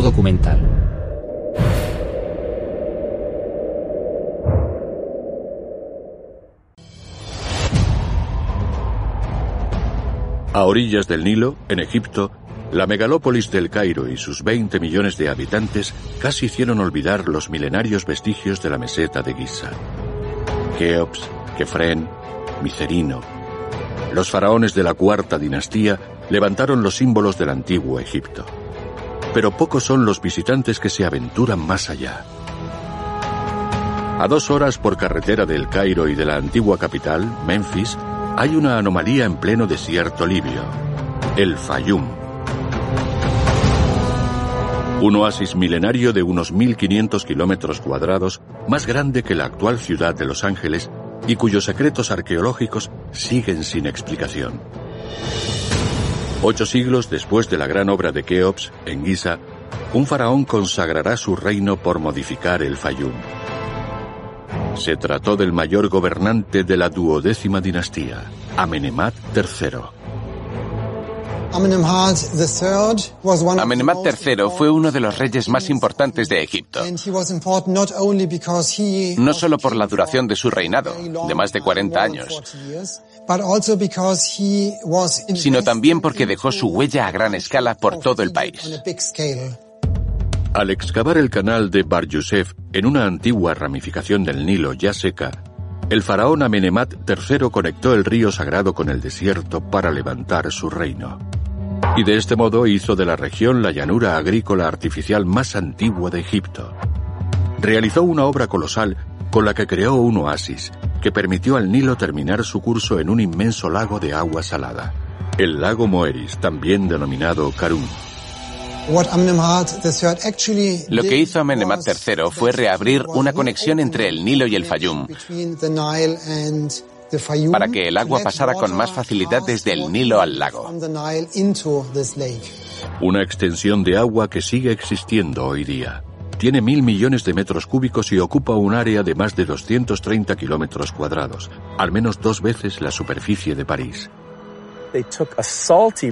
Documental. A orillas del Nilo, en Egipto, la megalópolis del Cairo y sus 20 millones de habitantes casi hicieron olvidar los milenarios vestigios de la meseta de Giza. Keops, Kefren, Micerino. Los faraones de la cuarta dinastía levantaron los símbolos del antiguo Egipto. Pero pocos son los visitantes que se aventuran más allá. A dos horas por carretera del Cairo y de la antigua capital, Memphis, hay una anomalía en pleno desierto libio, el Fayum. Un oasis milenario de unos 1.500 kilómetros cuadrados, más grande que la actual ciudad de Los Ángeles y cuyos secretos arqueológicos siguen sin explicación. Ocho siglos después de la gran obra de Keops, en Giza, un faraón consagrará su reino por modificar el Fayum. Se trató del mayor gobernante de la duodécima dinastía, Amenemat III. Amenemat III fue uno de los reyes más importantes de Egipto. No solo por la duración de su reinado, de más de 40 años, sino también porque dejó su huella a gran escala por todo el país. Al excavar el canal de Bar Yusef en una antigua ramificación del Nilo ya seca, el faraón Amenemat III conectó el río sagrado con el desierto para levantar su reino. Y de este modo hizo de la región la llanura agrícola artificial más antigua de Egipto. Realizó una obra colosal con la que creó un oasis que permitió al Nilo terminar su curso en un inmenso lago de agua salada, el lago Moeris, también denominado Karun. Lo que hizo Amenemat III fue reabrir una conexión entre el Nilo y el Fayum para que el agua pasara con más facilidad desde el Nilo al lago. Una extensión de agua que sigue existiendo hoy día. Tiene mil millones de metros cúbicos y ocupa un área de más de 230 kilómetros cuadrados, al menos dos veces la superficie de París.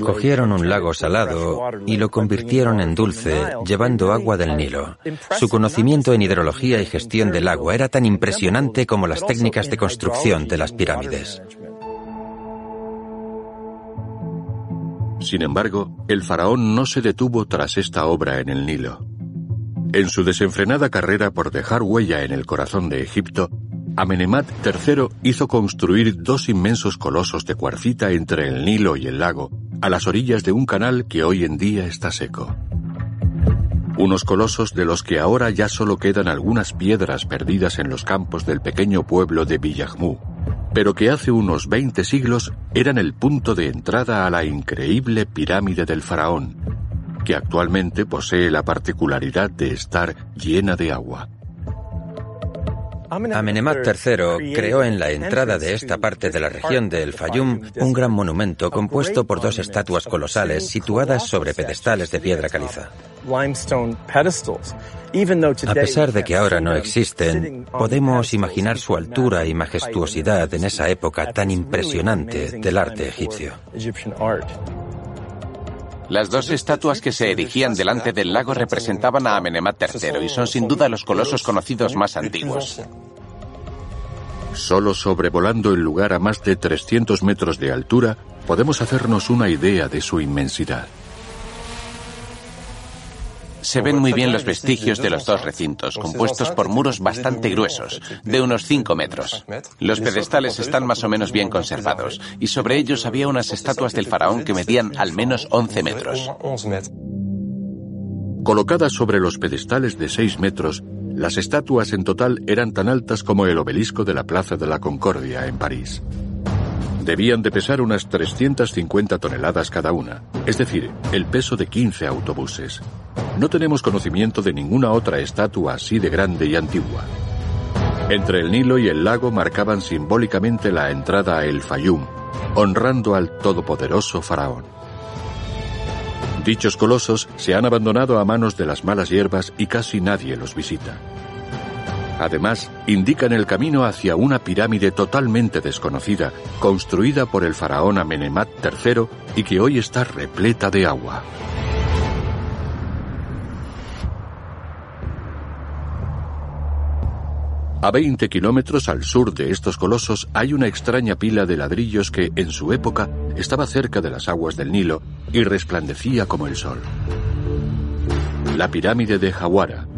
Cogieron un lago salado y lo convirtieron en dulce, llevando agua del Nilo. Su conocimiento en hidrología y gestión del agua era tan impresionante como las técnicas de construcción de las pirámides. Sin embargo, el faraón no se detuvo tras esta obra en el Nilo. En su desenfrenada carrera por dejar huella en el corazón de Egipto, Amenemat III hizo construir dos inmensos colosos de cuarcita entre el Nilo y el lago, a las orillas de un canal que hoy en día está seco. Unos colosos de los que ahora ya solo quedan algunas piedras perdidas en los campos del pequeño pueblo de Villahmú, pero que hace unos 20 siglos eran el punto de entrada a la increíble pirámide del faraón, que actualmente posee la particularidad de estar llena de agua. Amenemat III creó en la entrada de esta parte de la región del Fayum un gran monumento compuesto por dos estatuas colosales situadas sobre pedestales de piedra caliza. A pesar de que ahora no existen, podemos imaginar su altura y majestuosidad en esa época tan impresionante del arte egipcio. Las dos estatuas que se erigían delante del lago representaban a Amenemat III y son sin duda los colosos conocidos más antiguos. Solo sobrevolando el lugar a más de 300 metros de altura, podemos hacernos una idea de su inmensidad. Se ven muy bien los vestigios de los dos recintos, compuestos por muros bastante gruesos, de unos 5 metros. Los pedestales están más o menos bien conservados, y sobre ellos había unas estatuas del faraón que medían al menos 11 metros. Colocadas sobre los pedestales de 6 metros, las estatuas en total eran tan altas como el obelisco de la Plaza de la Concordia en París. Debían de pesar unas 350 toneladas cada una, es decir, el peso de 15 autobuses. No tenemos conocimiento de ninguna otra estatua así de grande y antigua. Entre el Nilo y el lago marcaban simbólicamente la entrada a El Fayum, honrando al todopoderoso faraón. Dichos colosos se han abandonado a manos de las malas hierbas y casi nadie los visita. Además, indican el camino hacia una pirámide totalmente desconocida, construida por el faraón Amenemat III y que hoy está repleta de agua. A 20 kilómetros al sur de estos colosos hay una extraña pila de ladrillos que, en su época, estaba cerca de las aguas del Nilo y resplandecía como el sol. La pirámide de Jawara,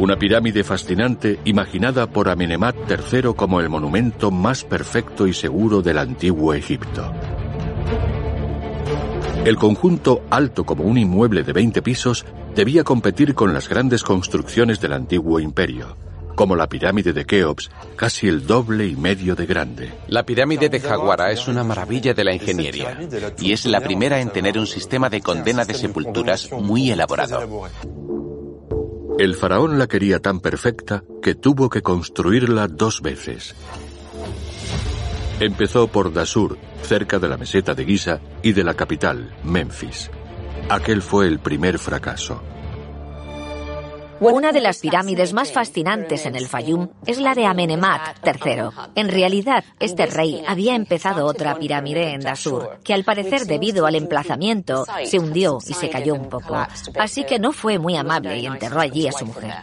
una pirámide fascinante imaginada por Amenemat III como el monumento más perfecto y seguro del antiguo Egipto. El conjunto, alto como un inmueble de 20 pisos, debía competir con las grandes construcciones del antiguo imperio, como la pirámide de Keops, casi el doble y medio de grande. La pirámide de Jaguara es una maravilla de la ingeniería y es la primera en tener un sistema de condena de sepulturas muy elaborado. El faraón la quería tan perfecta que tuvo que construirla dos veces. Empezó por Dasur, cerca de la meseta de Giza y de la capital, Memphis. Aquel fue el primer fracaso. Una de las pirámides más fascinantes en el Fayum es la de Amenemat III. En realidad, este rey había empezado otra pirámide en Dasur, que al parecer debido al emplazamiento se hundió y se cayó un poco. Así que no fue muy amable y enterró allí a su mujer.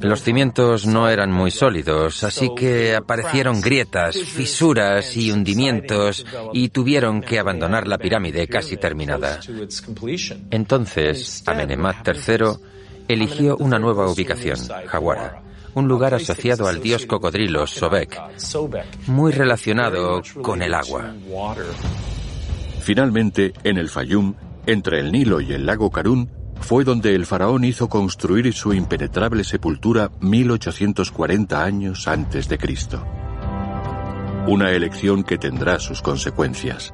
Los cimientos no eran muy sólidos, así que aparecieron grietas, fisuras y hundimientos y tuvieron que abandonar la pirámide casi terminada. Entonces, Amenemat III eligió una nueva ubicación, Jawara, un lugar asociado al dios cocodrilo Sobek, muy relacionado con el agua. Finalmente, en el Fayum, entre el Nilo y el lago Karun, fue donde el faraón hizo construir su impenetrable sepultura 1840 años antes de Cristo. Una elección que tendrá sus consecuencias.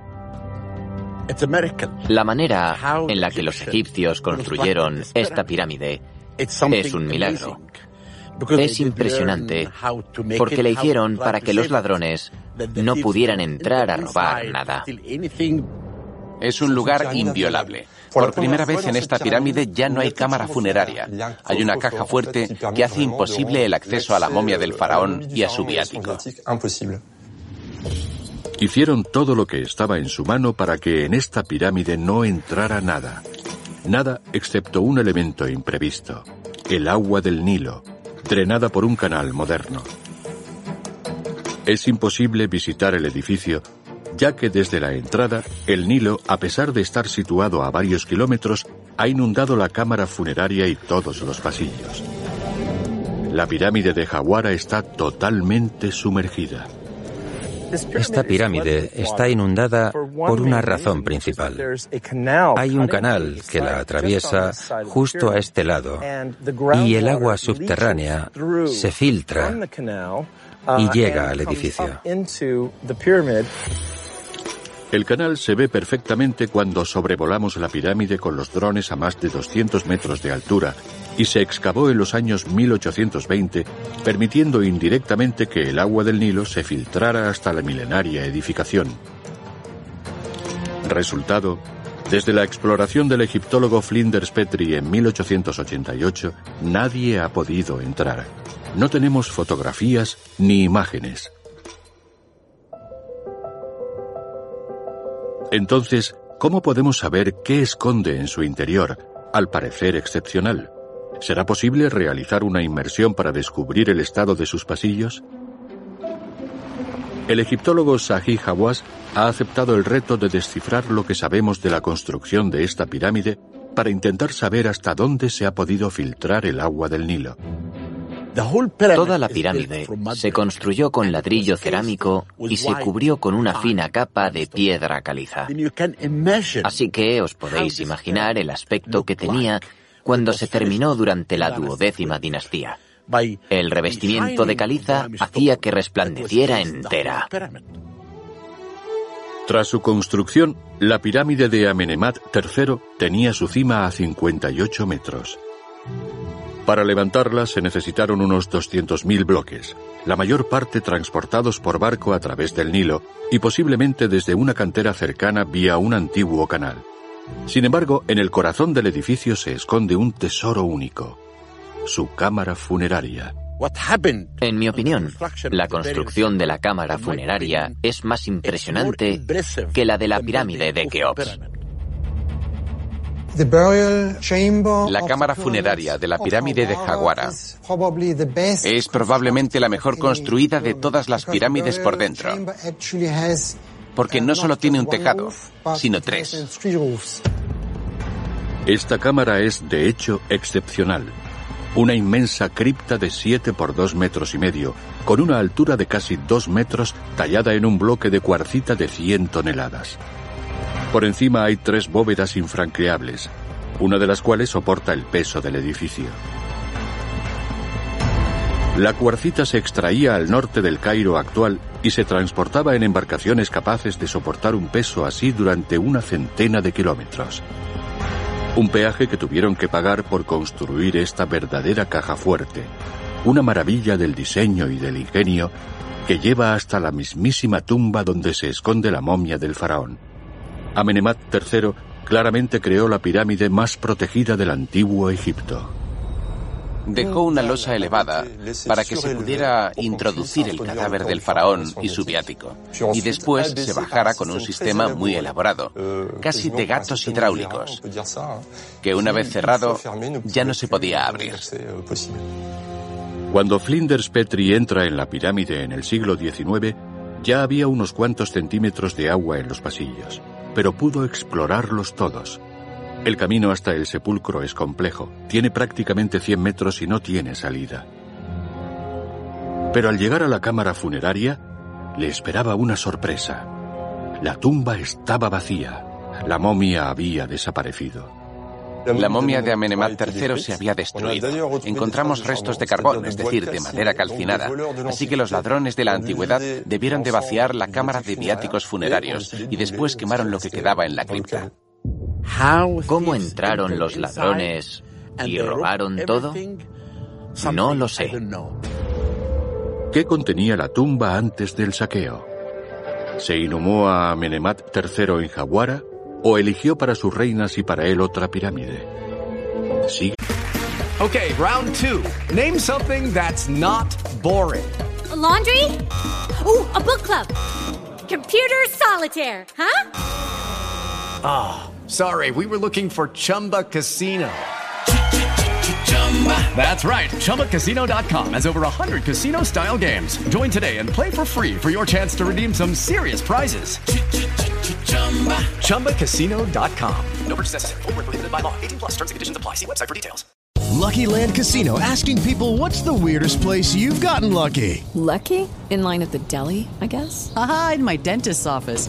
La manera en la que los egipcios construyeron esta pirámide es un milagro. Es impresionante porque la hicieron para que los ladrones no pudieran entrar a robar nada. Es un lugar inviolable. Por primera vez en esta pirámide ya no hay cámara funeraria. Hay una caja fuerte que hace imposible el acceso a la momia del faraón y a su viático. Hicieron todo lo que estaba en su mano para que en esta pirámide no entrara nada. Nada excepto un elemento imprevisto, el agua del Nilo, drenada por un canal moderno. Es imposible visitar el edificio ya que desde la entrada, el Nilo, a pesar de estar situado a varios kilómetros, ha inundado la cámara funeraria y todos los pasillos. La pirámide de Jawara está totalmente sumergida. Esta pirámide está inundada por una razón principal. Hay un canal que la atraviesa justo a este lado y el agua subterránea se filtra y llega al edificio. El canal se ve perfectamente cuando sobrevolamos la pirámide con los drones a más de 200 metros de altura y se excavó en los años 1820, permitiendo indirectamente que el agua del Nilo se filtrara hasta la milenaria edificación. Resultado, desde la exploración del egiptólogo Flinders Petrie en 1888, nadie ha podido entrar. No tenemos fotografías ni imágenes. Entonces, ¿cómo podemos saber qué esconde en su interior, al parecer excepcional? ¿Será posible realizar una inmersión para descubrir el estado de sus pasillos? El egiptólogo Sahih Hawass ha aceptado el reto de descifrar lo que sabemos de la construcción de esta pirámide para intentar saber hasta dónde se ha podido filtrar el agua del Nilo. Toda la pirámide se construyó con ladrillo cerámico y se cubrió con una fina capa de piedra caliza. Así que os podéis imaginar el aspecto que tenía cuando se terminó durante la duodécima dinastía. El revestimiento de caliza hacía que resplandeciera entera. Tras su construcción, la pirámide de Amenemat III tenía su cima a 58 metros. Para levantarla se necesitaron unos 200.000 bloques, la mayor parte transportados por barco a través del Nilo y posiblemente desde una cantera cercana vía un antiguo canal. Sin embargo, en el corazón del edificio se esconde un tesoro único, su cámara funeraria. En mi opinión, la construcción de la cámara funeraria es más impresionante que la de la pirámide de Keops. La cámara funeraria de la pirámide de Jaguara es probablemente la mejor construida de todas las pirámides por dentro, porque no solo tiene un tejado, sino tres. Esta cámara es, de hecho, excepcional. Una inmensa cripta de 7 por 2 metros y medio, con una altura de casi 2 metros, tallada en un bloque de cuarcita de 100 toneladas. Por encima hay tres bóvedas infranqueables, una de las cuales soporta el peso del edificio. La cuarcita se extraía al norte del Cairo actual y se transportaba en embarcaciones capaces de soportar un peso así durante una centena de kilómetros. Un peaje que tuvieron que pagar por construir esta verdadera caja fuerte, una maravilla del diseño y del ingenio que lleva hasta la mismísima tumba donde se esconde la momia del faraón. Amenemat III claramente creó la pirámide más protegida del antiguo Egipto. Dejó una losa elevada para que se pudiera introducir el cadáver del faraón y su viático, y después se bajara con un sistema muy elaborado, casi de gatos hidráulicos, que una vez cerrado ya no se podía abrir. Cuando Flinders Petrie entra en la pirámide en el siglo XIX, ya había unos cuantos centímetros de agua en los pasillos pero pudo explorarlos todos. El camino hasta el sepulcro es complejo, tiene prácticamente 100 metros y no tiene salida. Pero al llegar a la cámara funeraria, le esperaba una sorpresa. La tumba estaba vacía, la momia había desaparecido. La momia de Amenemat III se había destruido. Encontramos restos de carbón, es decir, de madera calcinada. Así que los ladrones de la antigüedad debieron de vaciar la cámara de viáticos funerarios y después quemaron lo que quedaba en la cripta. ¿Cómo entraron los ladrones y robaron todo? No lo sé. ¿Qué contenía la tumba antes del saqueo? ¿Se inhumó a Amenemat III en Jaguara o eligió para sus reinas y para él otra pirámide. Sí. Okay, round two. Name something that's not boring. A laundry? Ooh, a book club. Computer solitaire, huh? Ah, oh, sorry. We were looking for Chumba Casino. That's right. ChumbaCasino.com has over 100 casino style games. Join today and play for free for your chance to redeem some serious prizes. ChumbaCasino.com. No purchase necessary. Full prohibited by law. 18 plus terms and conditions apply. See website for details. Lucky Land Casino asking people what's the weirdest place you've gotten lucky? Lucky? In line at the deli, I guess? Aha, in my dentist's office.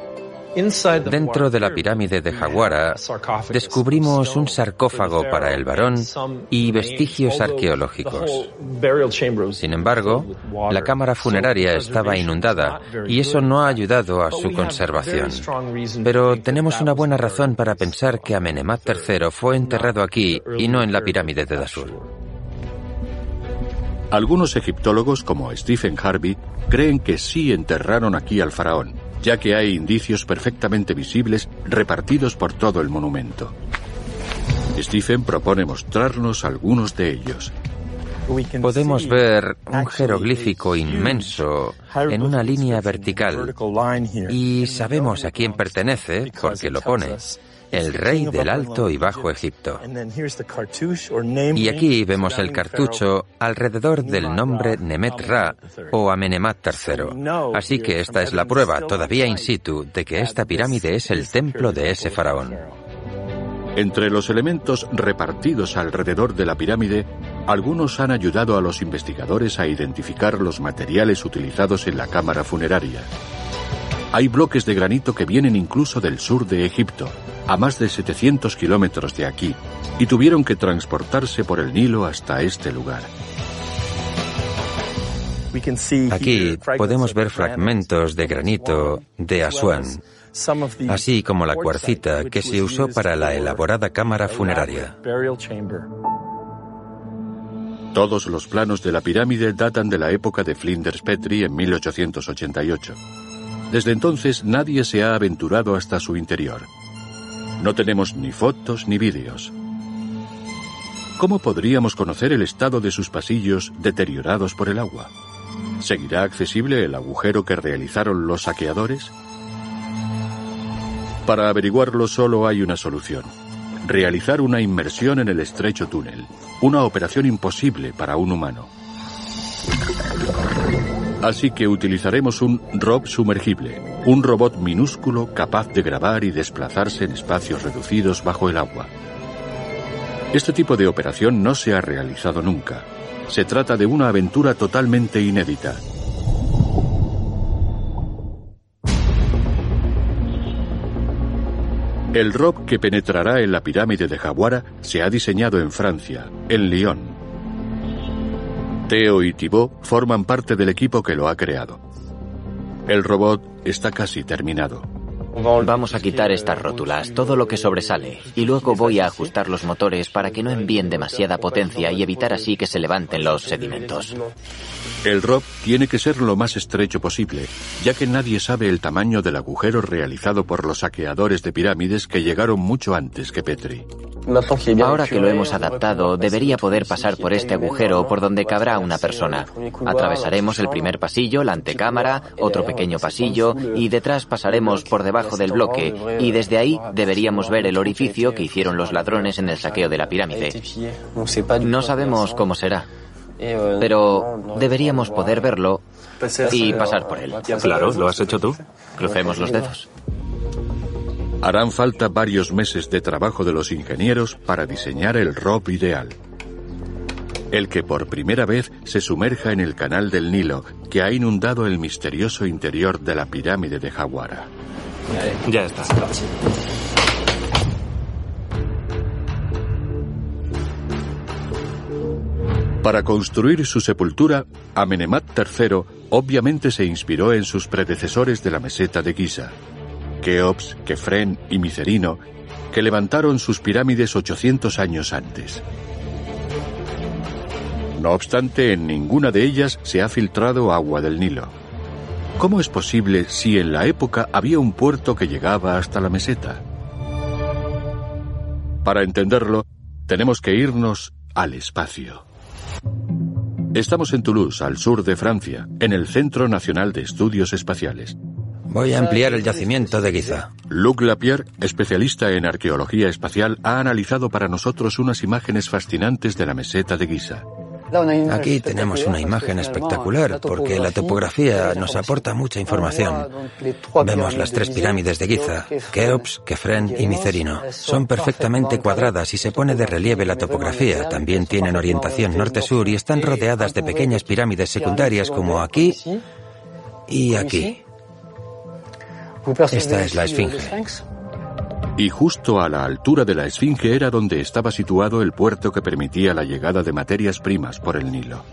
Dentro de la pirámide de Jaguara descubrimos un sarcófago para el varón y vestigios arqueológicos. Sin embargo, la cámara funeraria estaba inundada y eso no ha ayudado a su conservación. Pero tenemos una buena razón para pensar que Amenemat III fue enterrado aquí y no en la pirámide de Dasur. Algunos egiptólogos, como Stephen Harvey, creen que sí enterraron aquí al faraón ya que hay indicios perfectamente visibles repartidos por todo el monumento. Stephen propone mostrarnos algunos de ellos. Podemos ver un jeroglífico inmenso en una línea vertical y sabemos a quién pertenece porque lo pone. El rey del Alto y Bajo Egipto. Y aquí vemos el cartucho alrededor del nombre Nemet Ra o Amenemat III. Así que esta es la prueba, todavía in situ, de que esta pirámide es el templo de ese faraón. Entre los elementos repartidos alrededor de la pirámide, algunos han ayudado a los investigadores a identificar los materiales utilizados en la cámara funeraria. Hay bloques de granito que vienen incluso del sur de Egipto, a más de 700 kilómetros de aquí, y tuvieron que transportarse por el Nilo hasta este lugar. Aquí podemos ver fragmentos de granito de Asuán, así como la cuarcita que se usó para la elaborada cámara funeraria. Todos los planos de la pirámide datan de la época de Flinders Petrie en 1888. Desde entonces nadie se ha aventurado hasta su interior. No tenemos ni fotos ni vídeos. ¿Cómo podríamos conocer el estado de sus pasillos deteriorados por el agua? ¿Seguirá accesible el agujero que realizaron los saqueadores? Para averiguarlo solo hay una solución. Realizar una inmersión en el estrecho túnel. Una operación imposible para un humano. Así que utilizaremos un ROB sumergible, un robot minúsculo capaz de grabar y desplazarse en espacios reducidos bajo el agua. Este tipo de operación no se ha realizado nunca. Se trata de una aventura totalmente inédita. El ROB que penetrará en la pirámide de Jaguara se ha diseñado en Francia, en Lyon. Theo y Thibaut forman parte del equipo que lo ha creado. El robot está casi terminado. Vamos a quitar estas rótulas, todo lo que sobresale, y luego voy a ajustar los motores para que no envíen demasiada potencia y evitar así que se levanten los sedimentos. El ROB tiene que ser lo más estrecho posible, ya que nadie sabe el tamaño del agujero realizado por los saqueadores de pirámides que llegaron mucho antes que Petri. Ahora que lo hemos adaptado, debería poder pasar por este agujero por donde cabrá una persona. Atravesaremos el primer pasillo, la antecámara, otro pequeño pasillo y detrás pasaremos por debajo del bloque y desde ahí deberíamos ver el orificio que hicieron los ladrones en el saqueo de la pirámide. No sabemos cómo será, pero deberíamos poder verlo y pasar por él. Claro, ¿lo has hecho tú? Crucemos los dedos. Harán falta varios meses de trabajo de los ingenieros para diseñar el ROB ideal. El que por primera vez se sumerja en el canal del Nilo que ha inundado el misterioso interior de la pirámide de Jaguara. Ya está. Para construir su sepultura, Amenemat III obviamente se inspiró en sus predecesores de la meseta de Giza, Keops, Kefren y Micerino, que levantaron sus pirámides 800 años antes. No obstante, en ninguna de ellas se ha filtrado agua del Nilo. ¿Cómo es posible si en la época había un puerto que llegaba hasta la meseta? Para entenderlo, tenemos que irnos al espacio. Estamos en Toulouse, al sur de Francia, en el Centro Nacional de Estudios Espaciales. Voy a ampliar el yacimiento de Giza. Luc Lapierre, especialista en arqueología espacial, ha analizado para nosotros unas imágenes fascinantes de la meseta de Giza. Aquí tenemos una imagen espectacular porque la topografía nos aporta mucha información. Vemos las tres pirámides de Giza, Keops, Kefren y Micerino. Son perfectamente cuadradas y se pone de relieve la topografía. También tienen orientación norte-sur y están rodeadas de pequeñas pirámides secundarias como aquí y aquí. Esta es la Esfinge. Y justo a la altura de la Esfinge era donde estaba situado el puerto que permitía la llegada de materias primas por el Nilo.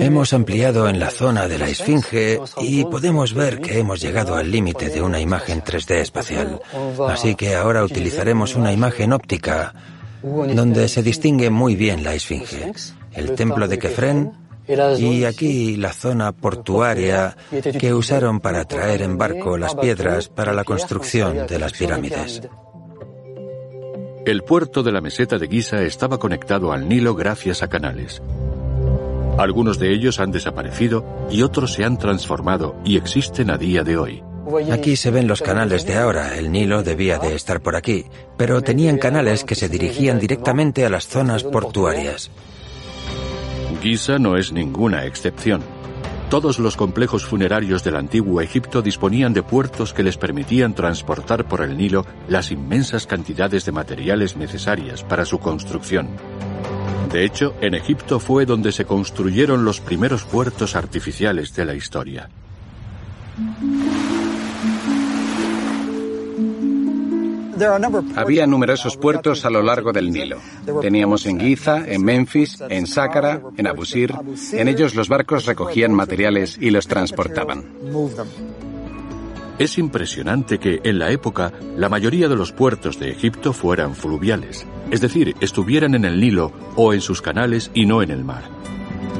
Hemos ampliado en la zona de la Esfinge y podemos ver que hemos llegado al límite de una imagen 3D espacial. Así que ahora utilizaremos una imagen óptica donde se distingue muy bien la Esfinge. El templo de Kefren y aquí la zona portuaria que usaron para traer en barco las piedras para la construcción de las pirámides. El puerto de la meseta de Giza estaba conectado al Nilo gracias a canales. Algunos de ellos han desaparecido y otros se han transformado y existen a día de hoy. Aquí se ven los canales de ahora. El Nilo debía de estar por aquí, pero tenían canales que se dirigían directamente a las zonas portuarias. Giza no es ninguna excepción. Todos los complejos funerarios del antiguo Egipto disponían de puertos que les permitían transportar por el Nilo las inmensas cantidades de materiales necesarias para su construcción. De hecho, en Egipto fue donde se construyeron los primeros puertos artificiales de la historia. Había numerosos puertos a lo largo del Nilo. Teníamos en Giza, en Memphis, en Sácara, en Abusir. En ellos los barcos recogían materiales y los transportaban. Es impresionante que en la época la mayoría de los puertos de Egipto fueran fluviales, es decir, estuvieran en el Nilo o en sus canales y no en el mar.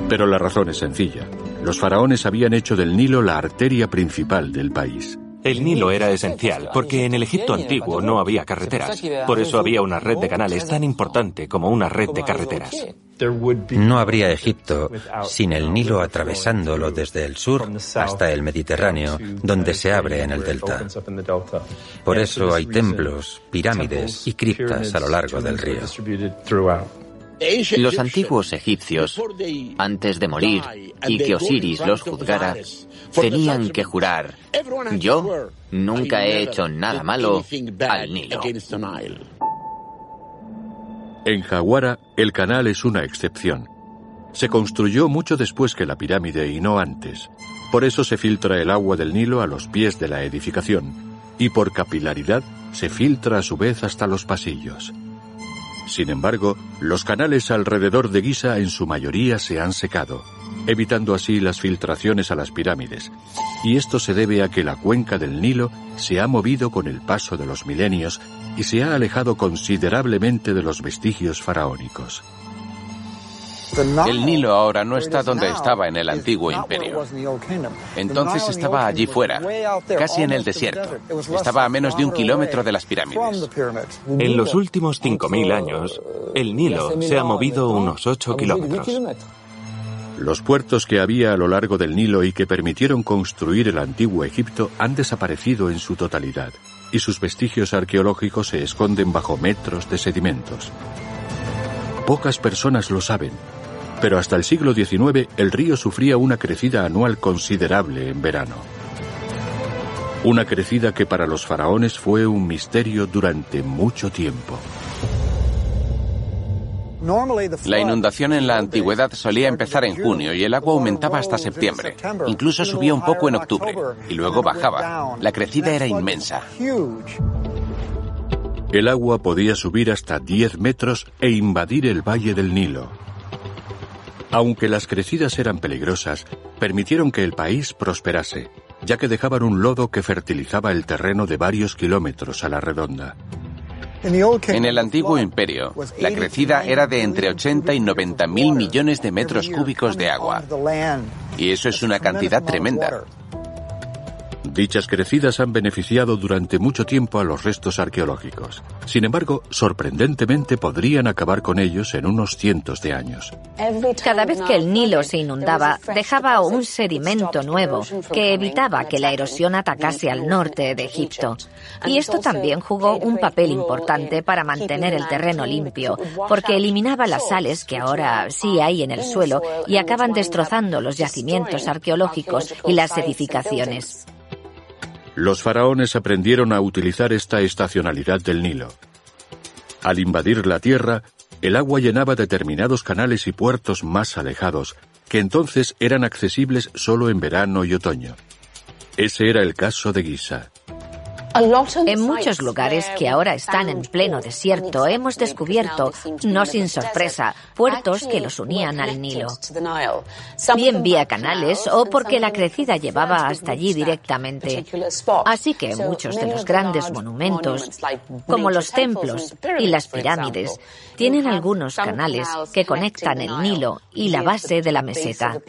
Pero la razón es sencilla. Los faraones habían hecho del Nilo la arteria principal del país. El Nilo era esencial porque en el Egipto antiguo no había carreteras. Por eso había una red de canales tan importante como una red de carreteras. No habría Egipto sin el Nilo atravesándolo desde el sur hasta el Mediterráneo, donde se abre en el delta. Por eso hay templos, pirámides y criptas a lo largo del río. Los antiguos egipcios, antes de morir y que Osiris los juzgara, tenían que jurar, yo nunca he hecho nada malo al Nilo. En Jaguara, el canal es una excepción. Se construyó mucho después que la pirámide y no antes. Por eso se filtra el agua del Nilo a los pies de la edificación y por capilaridad se filtra a su vez hasta los pasillos. Sin embargo, los canales alrededor de Giza en su mayoría se han secado, evitando así las filtraciones a las pirámides. Y esto se debe a que la cuenca del Nilo se ha movido con el paso de los milenios y se ha alejado considerablemente de los vestigios faraónicos. El Nilo ahora no está donde estaba en el antiguo imperio. Entonces estaba allí fuera, casi en el desierto. Estaba a menos de un kilómetro de las pirámides. En los últimos 5.000 años, el Nilo se ha movido unos 8 kilómetros. Los puertos que había a lo largo del Nilo y que permitieron construir el antiguo Egipto han desaparecido en su totalidad, y sus vestigios arqueológicos se esconden bajo metros de sedimentos. Pocas personas lo saben, pero hasta el siglo XIX el río sufría una crecida anual considerable en verano. Una crecida que para los faraones fue un misterio durante mucho tiempo. La inundación en la antigüedad solía empezar en junio y el agua aumentaba hasta septiembre. Incluso subía un poco en octubre y luego bajaba. La crecida era inmensa. El agua podía subir hasta 10 metros e invadir el valle del Nilo. Aunque las crecidas eran peligrosas, permitieron que el país prosperase, ya que dejaban un lodo que fertilizaba el terreno de varios kilómetros a la redonda. En el antiguo imperio, la crecida era de entre 80 y 90 mil millones de metros cúbicos de agua. Y eso es una cantidad tremenda. Dichas crecidas han beneficiado durante mucho tiempo a los restos arqueológicos. Sin embargo, sorprendentemente podrían acabar con ellos en unos cientos de años. Cada vez que el Nilo se inundaba, dejaba un sedimento nuevo que evitaba que la erosión atacase al norte de Egipto. Y esto también jugó un papel importante para mantener el terreno limpio, porque eliminaba las sales que ahora sí hay en el suelo y acaban destrozando los yacimientos arqueológicos y las edificaciones. Los faraones aprendieron a utilizar esta estacionalidad del Nilo. Al invadir la tierra, el agua llenaba determinados canales y puertos más alejados, que entonces eran accesibles solo en verano y otoño. Ese era el caso de Giza. En muchos lugares que ahora están en pleno desierto hemos descubierto, no sin sorpresa, puertos que los unían al Nilo. Bien vía canales o porque la crecida llevaba hasta allí directamente. Así que muchos de los grandes monumentos, como los templos y las pirámides, tienen algunos canales que conectan el Nilo y la base de la meseta.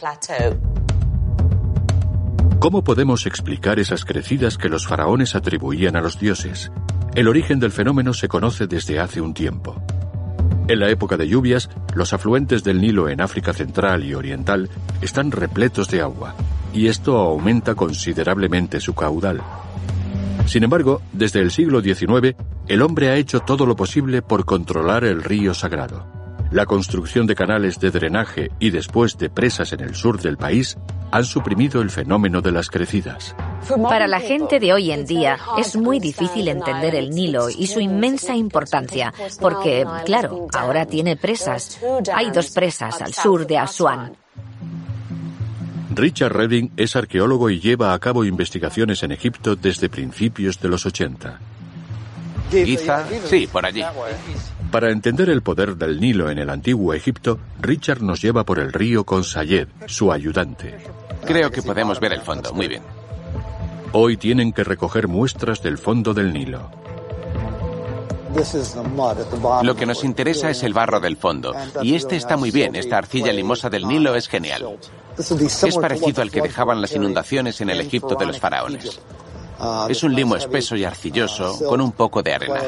¿Cómo podemos explicar esas crecidas que los faraones atribuían a los dioses? El origen del fenómeno se conoce desde hace un tiempo. En la época de lluvias, los afluentes del Nilo en África Central y Oriental están repletos de agua, y esto aumenta considerablemente su caudal. Sin embargo, desde el siglo XIX, el hombre ha hecho todo lo posible por controlar el río sagrado. La construcción de canales de drenaje y después de presas en el sur del país han suprimido el fenómeno de las crecidas. Para la gente de hoy en día es muy difícil entender el Nilo y su inmensa importancia, porque, claro, ahora tiene presas. Hay dos presas al sur de Asuán. Richard Redding es arqueólogo y lleva a cabo investigaciones en Egipto desde principios de los 80. Giza, sí, por allí. Para entender el poder del Nilo en el antiguo Egipto, Richard nos lleva por el río con Sayed, su ayudante. Creo que podemos ver el fondo, muy bien. Hoy tienen que recoger muestras del fondo del Nilo. Lo que nos interesa es el barro del fondo. Y este está muy bien, esta arcilla limosa del Nilo es genial. Es parecido al que dejaban las inundaciones en el Egipto de los faraones. Es un limo espeso y arcilloso con un poco de arena.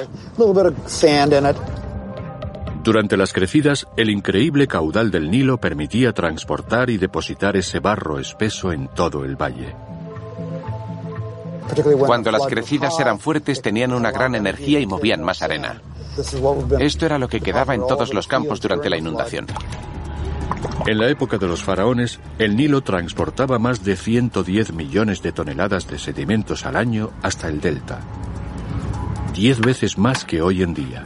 Durante las crecidas, el increíble caudal del Nilo permitía transportar y depositar ese barro espeso en todo el valle. Cuando las crecidas eran fuertes tenían una gran energía y movían más arena. Esto era lo que quedaba en todos los campos durante la inundación. En la época de los faraones, el Nilo transportaba más de 110 millones de toneladas de sedimentos al año hasta el delta. Diez veces más que hoy en día.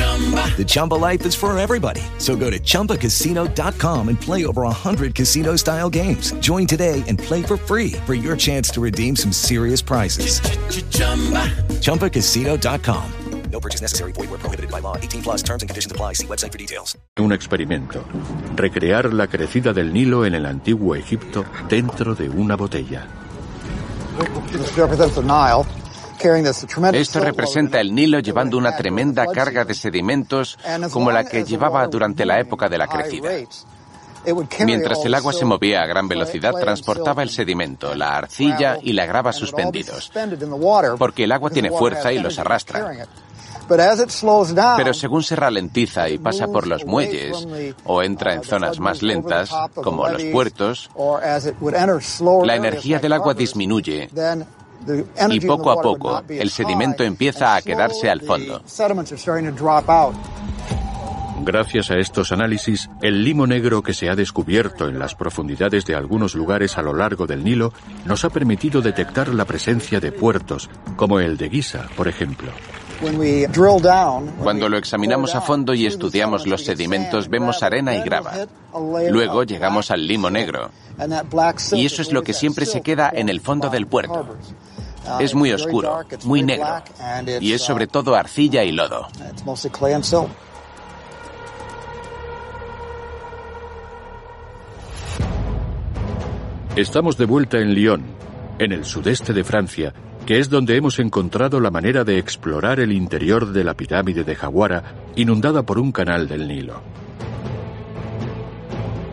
The Chumba life is for everybody. So go to ChumbaCasino.com and play over 100 casino style games. Join today and play for free for your chance to redeem some serious prizes. ChumbaCasino.com. No purchase necessary. Void where prohibited by law. 18 plus terms and conditions apply. See website for details. Un experimento. Recrear la crecida del Nilo en el antiguo Egipto dentro de una botella. This represents the Nile. Esto representa el Nilo llevando una tremenda carga de sedimentos como la que llevaba durante la época de la crecida. Mientras el agua se movía a gran velocidad, transportaba el sedimento, la arcilla y la grava suspendidos, porque el agua tiene fuerza y los arrastra. Pero según se ralentiza y pasa por los muelles o entra en zonas más lentas, como los puertos, la energía del agua disminuye y poco a poco el sedimento empieza a quedarse al fondo. Gracias a estos análisis, el limo negro que se ha descubierto en las profundidades de algunos lugares a lo largo del Nilo nos ha permitido detectar la presencia de puertos, como el de Giza, por ejemplo. Cuando lo examinamos a fondo y estudiamos los sedimentos, vemos arena y grava. Luego llegamos al limo negro. Y eso es lo que siempre se queda en el fondo del puerto. Es muy oscuro, muy negro. Y es sobre todo arcilla y lodo. Estamos de vuelta en Lyon, en el sudeste de Francia, que es donde hemos encontrado la manera de explorar el interior de la pirámide de Jaguara, inundada por un canal del Nilo.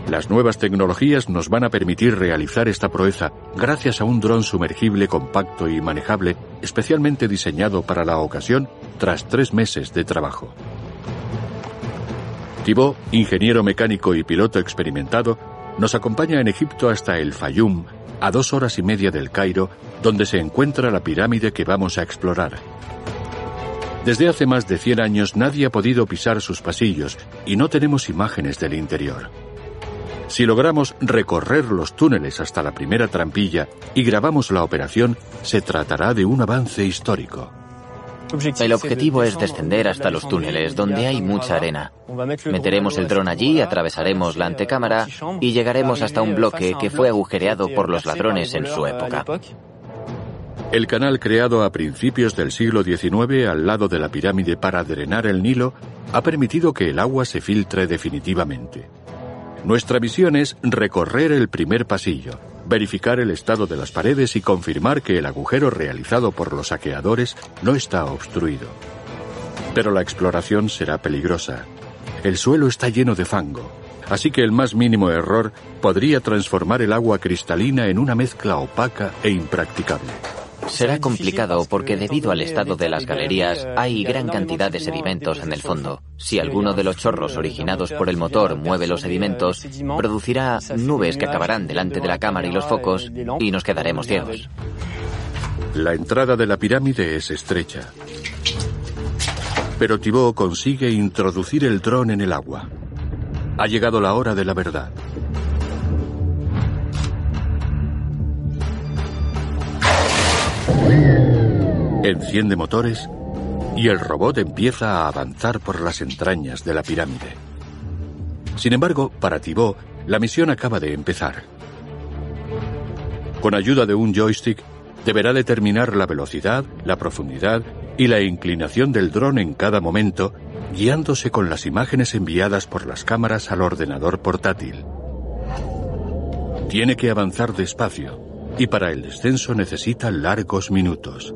Las nuevas tecnologías nos van a permitir realizar esta proeza gracias a un dron sumergible compacto y manejable, especialmente diseñado para la ocasión tras tres meses de trabajo. Thibaut, ingeniero mecánico y piloto experimentado, nos acompaña en Egipto hasta el Fayum, a dos horas y media del Cairo, donde se encuentra la pirámide que vamos a explorar. Desde hace más de 100 años nadie ha podido pisar sus pasillos y no tenemos imágenes del interior. Si logramos recorrer los túneles hasta la primera trampilla y grabamos la operación, se tratará de un avance histórico. El objetivo es descender hasta los túneles, donde hay mucha arena. Meteremos el dron allí, atravesaremos la antecámara y llegaremos hasta un bloque que fue agujereado por los ladrones en su época. El canal creado a principios del siglo XIX al lado de la pirámide para drenar el Nilo ha permitido que el agua se filtre definitivamente. Nuestra misión es recorrer el primer pasillo, verificar el estado de las paredes y confirmar que el agujero realizado por los saqueadores no está obstruido. Pero la exploración será peligrosa. El suelo está lleno de fango, así que el más mínimo error podría transformar el agua cristalina en una mezcla opaca e impracticable. Será complicado porque debido al estado de las galerías hay gran cantidad de sedimentos en el fondo. Si alguno de los chorros originados por el motor mueve los sedimentos, producirá nubes que acabarán delante de la cámara y los focos y nos quedaremos ciegos. La entrada de la pirámide es estrecha. Pero Thibaut consigue introducir el dron en el agua. Ha llegado la hora de la verdad. Enciende motores y el robot empieza a avanzar por las entrañas de la pirámide. Sin embargo, para Thibaut, la misión acaba de empezar. Con ayuda de un joystick, deberá determinar la velocidad, la profundidad y la inclinación del dron en cada momento, guiándose con las imágenes enviadas por las cámaras al ordenador portátil. Tiene que avanzar despacio, y para el descenso necesita largos minutos.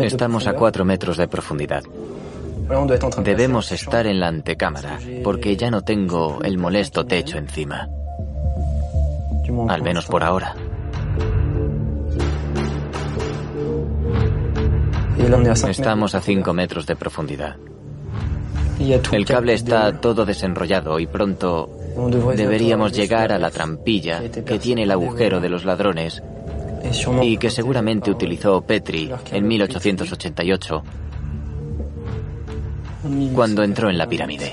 Estamos a cuatro metros de profundidad. Debemos estar en la antecámara, porque ya no tengo el molesto techo encima. Al menos por ahora. Estamos a cinco metros de profundidad. El cable está todo desenrollado y pronto deberíamos llegar a la trampilla que tiene el agujero de los ladrones y que seguramente utilizó Petri en 1888 cuando entró en la pirámide.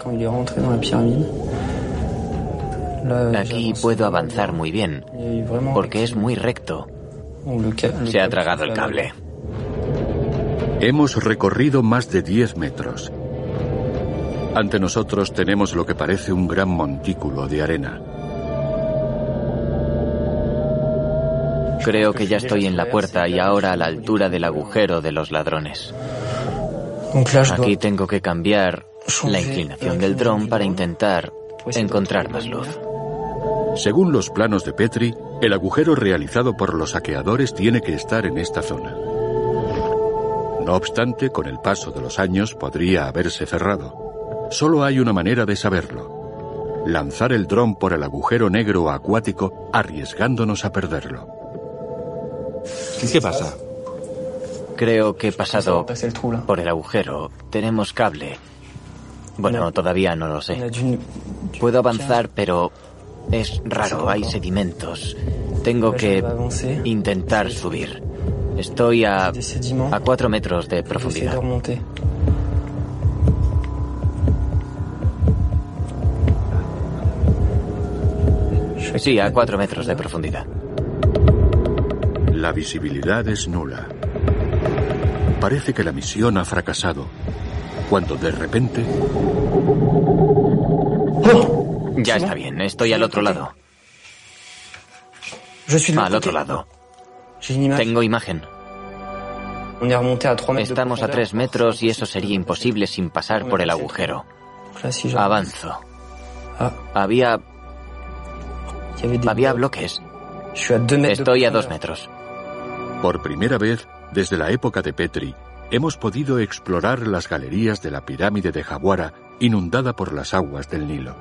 Aquí puedo avanzar muy bien porque es muy recto. Se ha tragado el cable. Hemos recorrido más de 10 metros. Ante nosotros tenemos lo que parece un gran montículo de arena. Creo que ya estoy en la puerta y ahora a la altura del agujero de los ladrones. Aquí tengo que cambiar la inclinación del dron para intentar encontrar más luz. Según los planos de Petri, el agujero realizado por los saqueadores tiene que estar en esta zona. No obstante, con el paso de los años podría haberse cerrado. Solo hay una manera de saberlo. Lanzar el dron por el agujero negro acuático arriesgándonos a perderlo. ¿Qué pasa? Creo que he pasado por el agujero. Tenemos cable. Bueno, todavía no lo sé. Puedo avanzar, pero es raro. Hay sedimentos. Tengo que intentar subir. Estoy a, a cuatro metros de profundidad. Sí, a cuatro metros de profundidad. La visibilidad es nula. Parece que la misión ha fracasado, cuando de repente... Ya está bien, estoy al otro lado. Al otro lado. Tengo imagen. Estamos a tres metros y eso sería imposible sin pasar por el agujero. Avanzo. Había... Había bloques. Estoy a dos metros. Por primera vez, desde la época de Petri, hemos podido explorar las galerías de la pirámide de Jaguara inundada por las aguas del Nilo.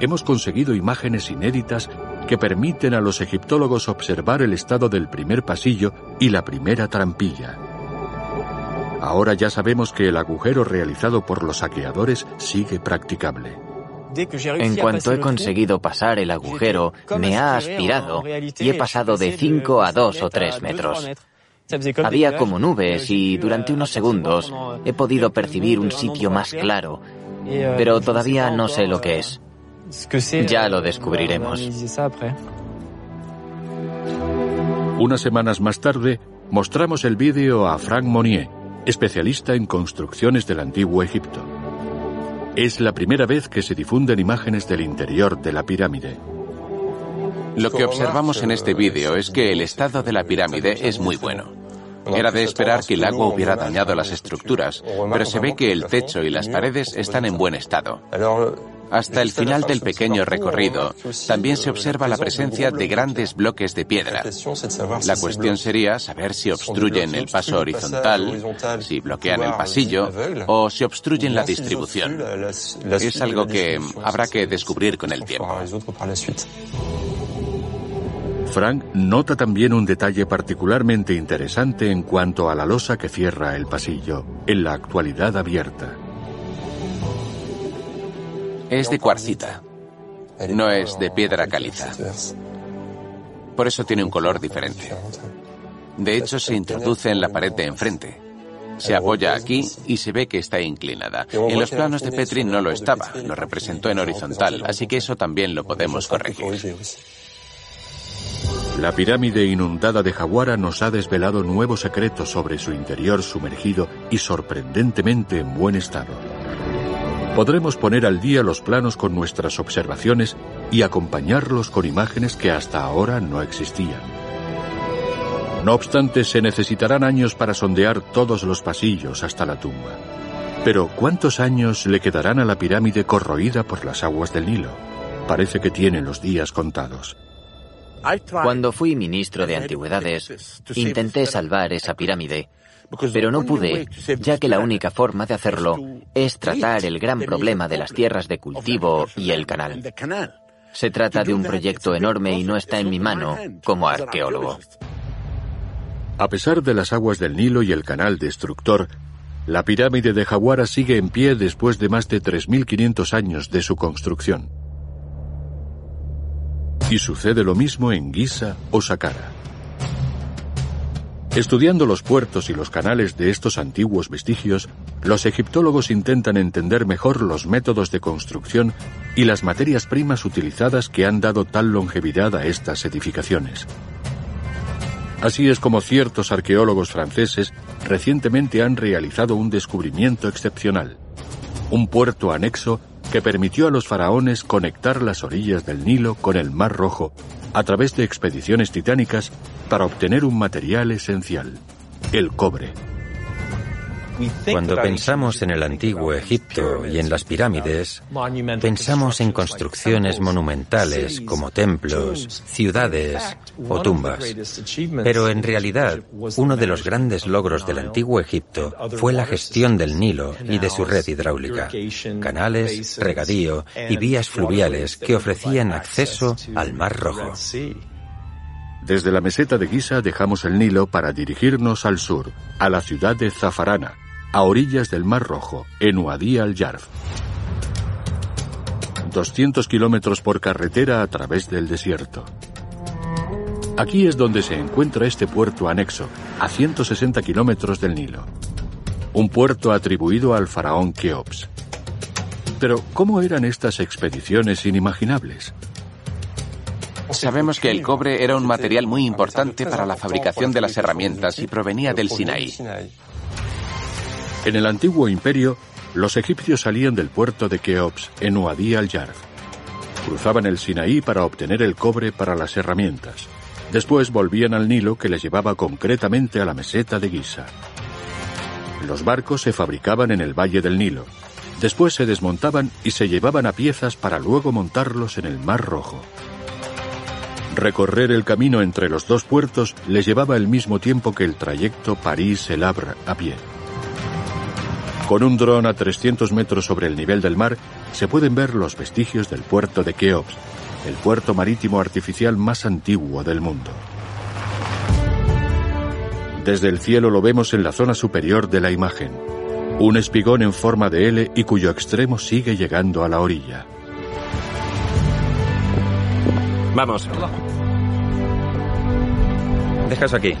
Hemos conseguido imágenes inéditas que permiten a los egiptólogos observar el estado del primer pasillo y la primera trampilla. Ahora ya sabemos que el agujero realizado por los saqueadores sigue practicable. En cuanto he conseguido pasar el agujero, me ha aspirado y he pasado de 5 a 2 o 3 metros. Había como nubes y durante unos segundos he podido percibir un sitio más claro, pero todavía no sé lo que es. Ya lo descubriremos. Unas semanas más tarde, mostramos el vídeo a Frank Monnier, especialista en construcciones del antiguo Egipto. Es la primera vez que se difunden imágenes del interior de la pirámide. Lo que observamos en este vídeo es que el estado de la pirámide es muy bueno. Era de esperar que el agua hubiera dañado las estructuras, pero se ve que el techo y las paredes están en buen estado. Hasta el final del pequeño recorrido, también se observa la presencia de grandes bloques de piedra. La cuestión sería saber si obstruyen el paso horizontal, si bloquean el pasillo o si obstruyen la distribución. Es algo que habrá que descubrir con el tiempo. Frank nota también un detalle particularmente interesante en cuanto a la losa que cierra el pasillo, en la actualidad abierta. Es de cuarcita, no es de piedra caliza. Por eso tiene un color diferente. De hecho, se introduce en la pared de enfrente. Se apoya aquí y se ve que está inclinada. En los planos de Petri no lo estaba, lo representó en horizontal, así que eso también lo podemos corregir. La pirámide inundada de Jaguara nos ha desvelado nuevos secretos sobre su interior sumergido y sorprendentemente en buen estado. Podremos poner al día los planos con nuestras observaciones y acompañarlos con imágenes que hasta ahora no existían. No obstante, se necesitarán años para sondear todos los pasillos hasta la tumba. Pero ¿cuántos años le quedarán a la pirámide corroída por las aguas del Nilo? Parece que tiene los días contados. Cuando fui ministro de Antigüedades, intenté salvar esa pirámide, pero no pude, ya que la única forma de hacerlo es tratar el gran problema de las tierras de cultivo y el canal. Se trata de un proyecto enorme y no está en mi mano como arqueólogo. A pesar de las aguas del Nilo y el canal destructor, la pirámide de Jaguara sigue en pie después de más de 3.500 años de su construcción. Y sucede lo mismo en Giza o Saqqara. Estudiando los puertos y los canales de estos antiguos vestigios, los egiptólogos intentan entender mejor los métodos de construcción y las materias primas utilizadas que han dado tal longevidad a estas edificaciones. Así es como ciertos arqueólogos franceses recientemente han realizado un descubrimiento excepcional, un puerto anexo que permitió a los faraones conectar las orillas del Nilo con el Mar Rojo a través de expediciones titánicas para obtener un material esencial, el cobre. Cuando pensamos en el antiguo Egipto y en las pirámides, pensamos en construcciones monumentales como templos, ciudades o tumbas. Pero en realidad, uno de los grandes logros del antiguo Egipto fue la gestión del Nilo y de su red hidráulica, canales, regadío y vías fluviales que ofrecían acceso al Mar Rojo. Desde la meseta de Giza dejamos el Nilo para dirigirnos al sur, a la ciudad de Zafarana, a orillas del Mar Rojo, en Uadí al-Yarf. 200 kilómetros por carretera a través del desierto. Aquí es donde se encuentra este puerto anexo, a 160 kilómetros del Nilo. Un puerto atribuido al faraón Keops. Pero, ¿cómo eran estas expediciones inimaginables? Sabemos que el cobre era un material muy importante para la fabricación de las herramientas y provenía del Sinaí. En el antiguo imperio, los egipcios salían del puerto de Keops, en Uadí al-Yarf. Cruzaban el Sinaí para obtener el cobre para las herramientas. Después volvían al Nilo que les llevaba concretamente a la meseta de Giza. Los barcos se fabricaban en el valle del Nilo. Después se desmontaban y se llevaban a piezas para luego montarlos en el Mar Rojo. Recorrer el camino entre los dos puertos les llevaba el mismo tiempo que el trayecto París-El Havre a pie. Con un dron a 300 metros sobre el nivel del mar se pueden ver los vestigios del puerto de Keops, el puerto marítimo artificial más antiguo del mundo. Desde el cielo lo vemos en la zona superior de la imagen, un espigón en forma de L y cuyo extremo sigue llegando a la orilla. Vamos. Dejas aquí.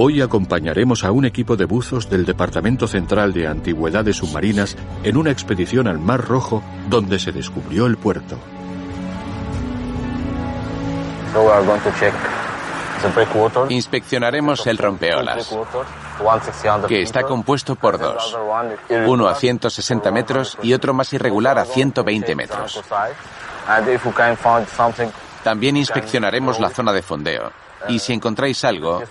Hoy acompañaremos a un equipo de buzos del Departamento Central de Antigüedades Submarinas en una expedición al Mar Rojo donde se descubrió el puerto. So we are going to check Inspeccionaremos el rompeolas, que está compuesto por dos, uno a 160 metros y otro más irregular a 120 metros. También inspeccionaremos la zona de fondeo y si encontráis algo,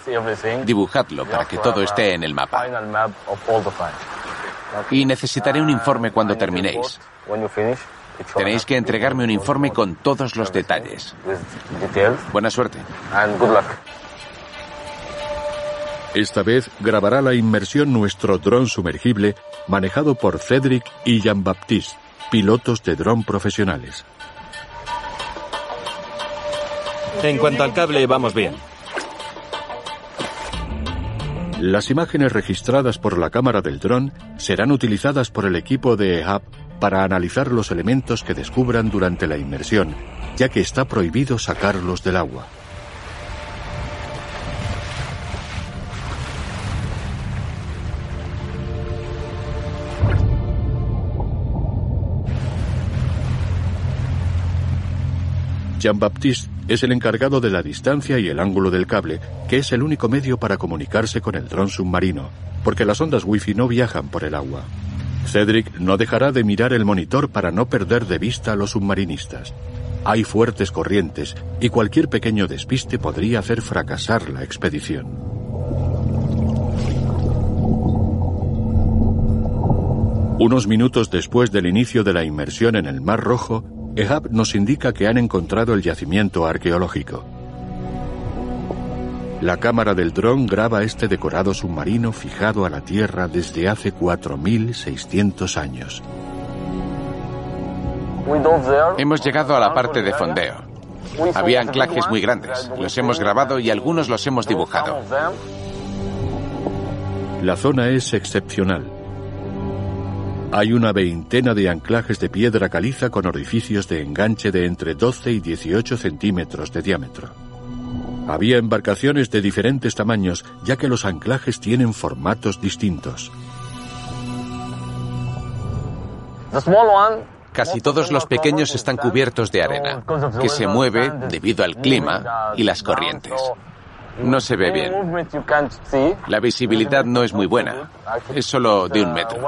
dibujadlo para que todo esté en el mapa. Y necesitaré un informe cuando terminéis. Tenéis que entregarme un informe con todos los detalles. Buena suerte. Esta vez grabará la inmersión nuestro dron sumergible manejado por Cedric y Jean-Baptiste, pilotos de dron profesionales. En cuanto al cable, vamos bien. Las imágenes registradas por la cámara del dron serán utilizadas por el equipo de EHAB para analizar los elementos que descubran durante la inmersión, ya que está prohibido sacarlos del agua. Jean-Baptiste es el encargado de la distancia y el ángulo del cable, que es el único medio para comunicarse con el dron submarino, porque las ondas wifi no viajan por el agua. Cedric no dejará de mirar el monitor para no perder de vista a los submarinistas. Hay fuertes corrientes y cualquier pequeño despiste podría hacer fracasar la expedición. Unos minutos después del inicio de la inmersión en el Mar Rojo, Ehab nos indica que han encontrado el yacimiento arqueológico. La cámara del dron graba este decorado submarino fijado a la Tierra desde hace 4.600 años. Hemos llegado a la parte de fondeo. Había anclajes muy grandes. Los hemos grabado y algunos los hemos dibujado. La zona es excepcional. Hay una veintena de anclajes de piedra caliza con orificios de enganche de entre 12 y 18 centímetros de diámetro. Había embarcaciones de diferentes tamaños, ya que los anclajes tienen formatos distintos. Casi todos los pequeños están cubiertos de arena, que se mueve debido al clima y las corrientes. No se ve bien. La visibilidad no es muy buena. Es solo de un metro.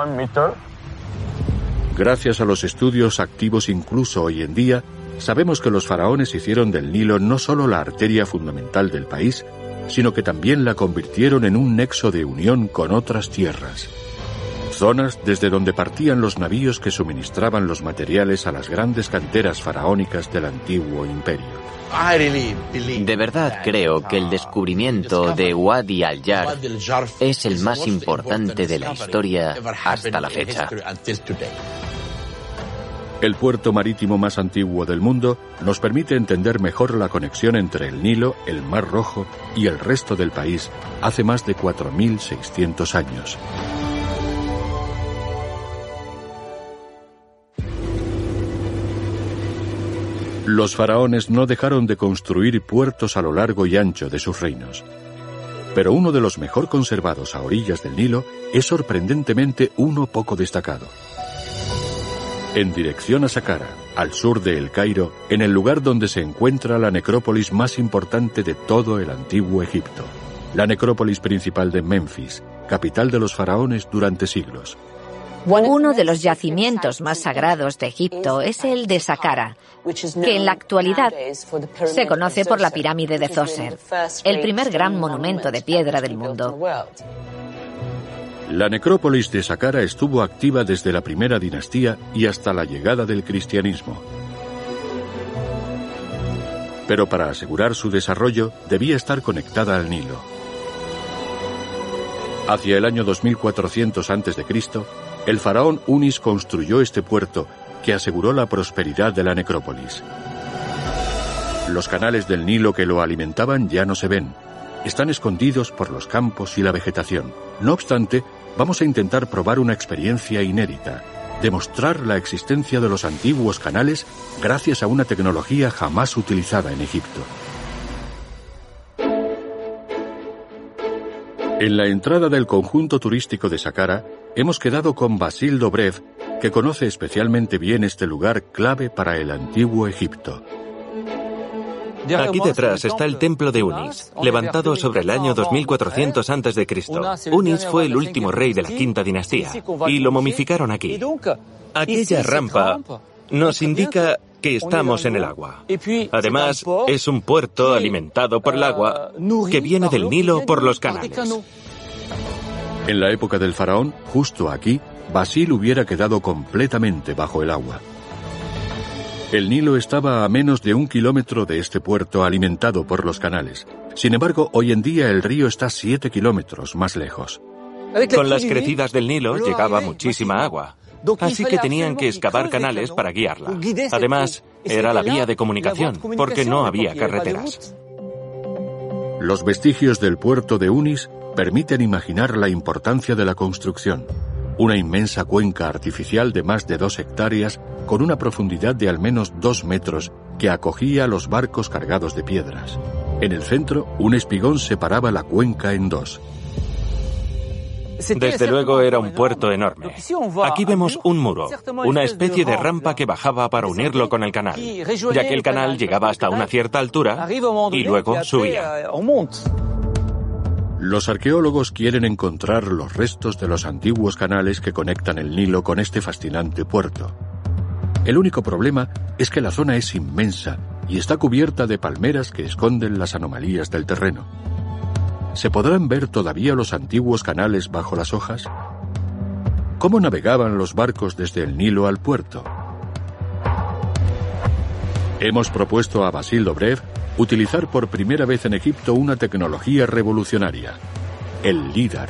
Gracias a los estudios activos incluso hoy en día, sabemos que los faraones hicieron del Nilo no solo la arteria fundamental del país, sino que también la convirtieron en un nexo de unión con otras tierras. Zonas desde donde partían los navíos que suministraban los materiales a las grandes canteras faraónicas del antiguo imperio. De verdad creo que el descubrimiento de Wadi al-Jar es el más importante de la historia hasta la fecha. El puerto marítimo más antiguo del mundo nos permite entender mejor la conexión entre el Nilo, el Mar Rojo y el resto del país hace más de 4.600 años. Los faraones no dejaron de construir puertos a lo largo y ancho de sus reinos. Pero uno de los mejor conservados a orillas del Nilo es sorprendentemente uno poco destacado. En dirección a Saqqara, al sur de El Cairo, en el lugar donde se encuentra la necrópolis más importante de todo el antiguo Egipto, la necrópolis principal de Memphis, capital de los faraones durante siglos. Uno de los yacimientos más sagrados de Egipto es el de Saqqara, que en la actualidad se conoce por la pirámide de Zoser, el primer gran monumento de piedra del mundo. La necrópolis de Saqqara estuvo activa desde la primera dinastía y hasta la llegada del cristianismo. Pero para asegurar su desarrollo debía estar conectada al Nilo. Hacia el año 2400 a.C., el faraón Unis construyó este puerto que aseguró la prosperidad de la necrópolis. Los canales del Nilo que lo alimentaban ya no se ven. Están escondidos por los campos y la vegetación. No obstante, vamos a intentar probar una experiencia inédita, demostrar la existencia de los antiguos canales gracias a una tecnología jamás utilizada en Egipto. En la entrada del conjunto turístico de Saqqara hemos quedado con Basil Dobrev, que conoce especialmente bien este lugar clave para el antiguo Egipto. Aquí detrás está el templo de Unis, levantado sobre el año 2400 a.C. Unis fue el último rey de la quinta dinastía y lo momificaron aquí. Aquella rampa nos indica que estamos en el agua. Además, es un puerto alimentado por el agua que viene del Nilo por los canales. En la época del faraón, justo aquí, Basil hubiera quedado completamente bajo el agua. El Nilo estaba a menos de un kilómetro de este puerto alimentado por los canales. Sin embargo, hoy en día el río está siete kilómetros más lejos. Con las crecidas del Nilo llegaba muchísima agua. Así que tenían que excavar canales para guiarla. Además, era la vía de comunicación, porque no había carreteras. Los vestigios del puerto de Unis permiten imaginar la importancia de la construcción. Una inmensa cuenca artificial de más de dos hectáreas con una profundidad de al menos dos metros que acogía a los barcos cargados de piedras. En el centro, un espigón separaba la cuenca en dos. Desde luego era un puerto enorme. Aquí vemos un muro, una especie de rampa que bajaba para unirlo con el canal, ya que el canal llegaba hasta una cierta altura y luego subía. Los arqueólogos quieren encontrar los restos de los antiguos canales que conectan el Nilo con este fascinante puerto. El único problema es que la zona es inmensa y está cubierta de palmeras que esconden las anomalías del terreno. ¿Se podrán ver todavía los antiguos canales bajo las hojas? ¿Cómo navegaban los barcos desde el Nilo al puerto? Hemos propuesto a Basil Dobrev utilizar por primera vez en Egipto una tecnología revolucionaria, el LIDAR.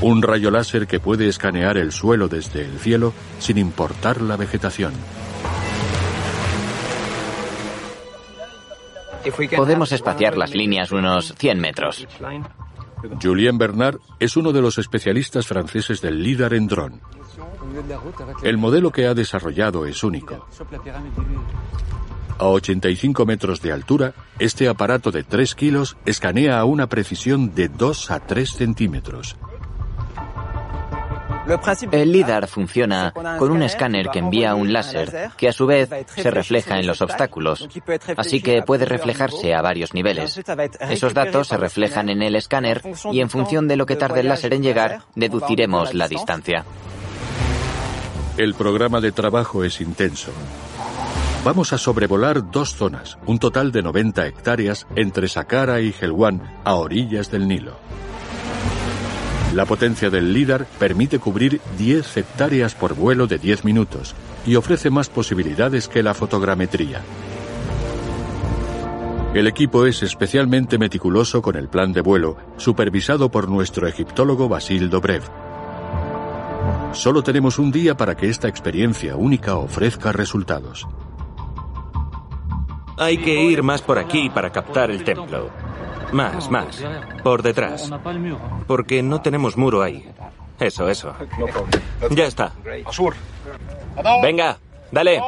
Un rayo láser que puede escanear el suelo desde el cielo sin importar la vegetación. Podemos espaciar las líneas unos 100 metros. Julien Bernard es uno de los especialistas franceses del LIDAR en dron. El modelo que ha desarrollado es único. A 85 metros de altura, este aparato de 3 kilos escanea a una precisión de 2 a 3 centímetros. El LIDAR funciona con un escáner que envía un láser que a su vez se refleja en los obstáculos, así que puede reflejarse a varios niveles. Esos datos se reflejan en el escáner y en función de lo que tarde el láser en llegar, deduciremos la distancia. El programa de trabajo es intenso. Vamos a sobrevolar dos zonas, un total de 90 hectáreas entre Saqqara y Helwan, a orillas del Nilo. La potencia del LIDAR permite cubrir 10 hectáreas por vuelo de 10 minutos y ofrece más posibilidades que la fotogrametría. El equipo es especialmente meticuloso con el plan de vuelo, supervisado por nuestro egiptólogo Basil Dobrev. Solo tenemos un día para que esta experiencia única ofrezca resultados. Hay que ir más por aquí para captar el templo. Más, más. Por detrás. Porque no tenemos muro ahí. Eso, eso. Ya está. Venga, dale.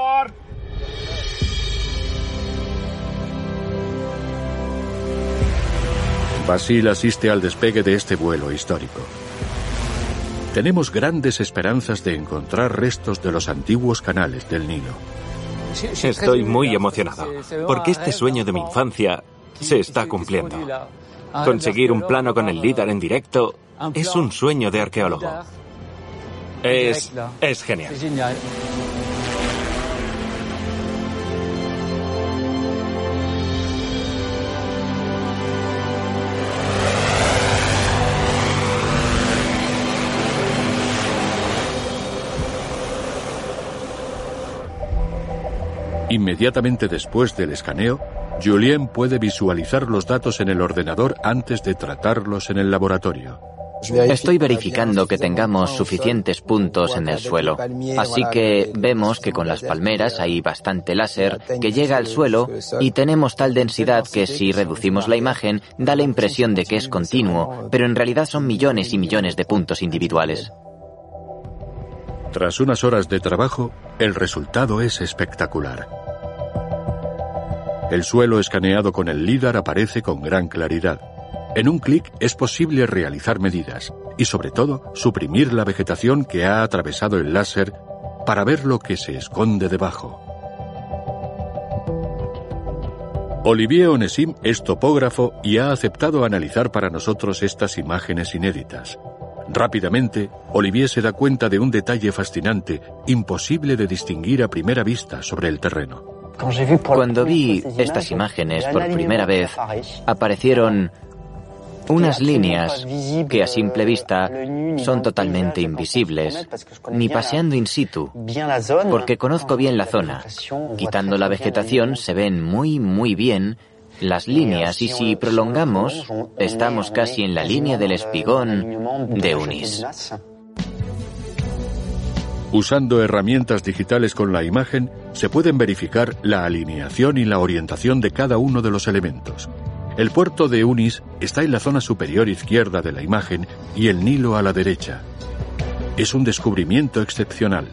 Basil asiste al despegue de este vuelo histórico. Tenemos grandes esperanzas de encontrar restos de los antiguos canales del Nilo. Estoy muy emocionado, porque este sueño de mi infancia se está cumpliendo. Conseguir un plano con el líder en directo es un sueño de arqueólogo. Es, es genial. Inmediatamente después del escaneo, Julien puede visualizar los datos en el ordenador antes de tratarlos en el laboratorio. Estoy verificando que tengamos suficientes puntos en el suelo. Así que vemos que con las palmeras hay bastante láser que llega al suelo y tenemos tal densidad que si reducimos la imagen da la impresión de que es continuo, pero en realidad son millones y millones de puntos individuales. Tras unas horas de trabajo, el resultado es espectacular. El suelo escaneado con el LIDAR aparece con gran claridad. En un clic es posible realizar medidas y sobre todo suprimir la vegetación que ha atravesado el láser para ver lo que se esconde debajo. Olivier Onesim es topógrafo y ha aceptado analizar para nosotros estas imágenes inéditas. Rápidamente, Olivier se da cuenta de un detalle fascinante, imposible de distinguir a primera vista sobre el terreno. Cuando vi estas imágenes por primera vez, aparecieron unas líneas que a simple vista son totalmente invisibles, ni paseando in situ, porque conozco bien la zona. Quitando la vegetación se ven muy, muy bien las líneas y si prolongamos, estamos casi en la línea del espigón de Unis. Usando herramientas digitales con la imagen, se pueden verificar la alineación y la orientación de cada uno de los elementos. El puerto de Unis está en la zona superior izquierda de la imagen y el Nilo a la derecha. Es un descubrimiento excepcional.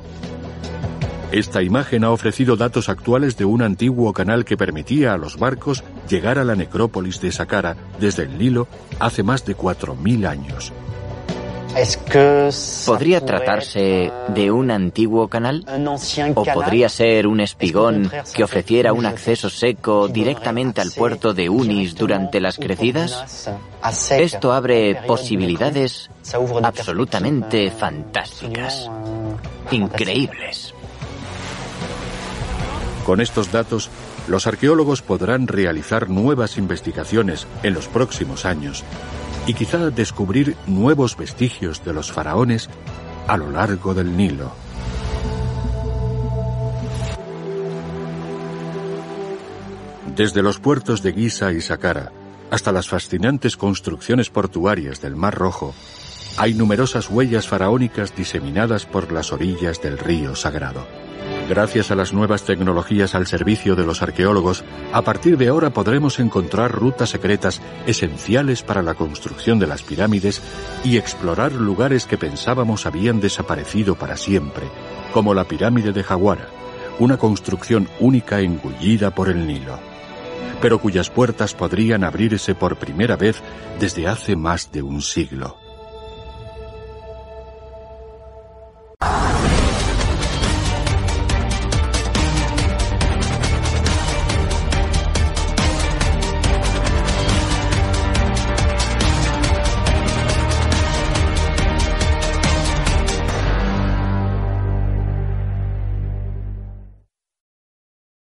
Esta imagen ha ofrecido datos actuales de un antiguo canal que permitía a los barcos llegar a la necrópolis de Saqqara desde el Nilo hace más de 4.000 años. ¿Podría tratarse de un antiguo canal? ¿O podría ser un espigón que ofreciera un acceso seco directamente al puerto de Unis durante las crecidas? Esto abre posibilidades absolutamente fantásticas, increíbles. Con estos datos, los arqueólogos podrán realizar nuevas investigaciones en los próximos años y quizá descubrir nuevos vestigios de los faraones a lo largo del Nilo. Desde los puertos de Giza y Saqqara hasta las fascinantes construcciones portuarias del Mar Rojo, hay numerosas huellas faraónicas diseminadas por las orillas del río Sagrado. Gracias a las nuevas tecnologías al servicio de los arqueólogos, a partir de ahora podremos encontrar rutas secretas esenciales para la construcción de las pirámides y explorar lugares que pensábamos habían desaparecido para siempre, como la pirámide de Jaguara, una construcción única engullida por el Nilo, pero cuyas puertas podrían abrirse por primera vez desde hace más de un siglo.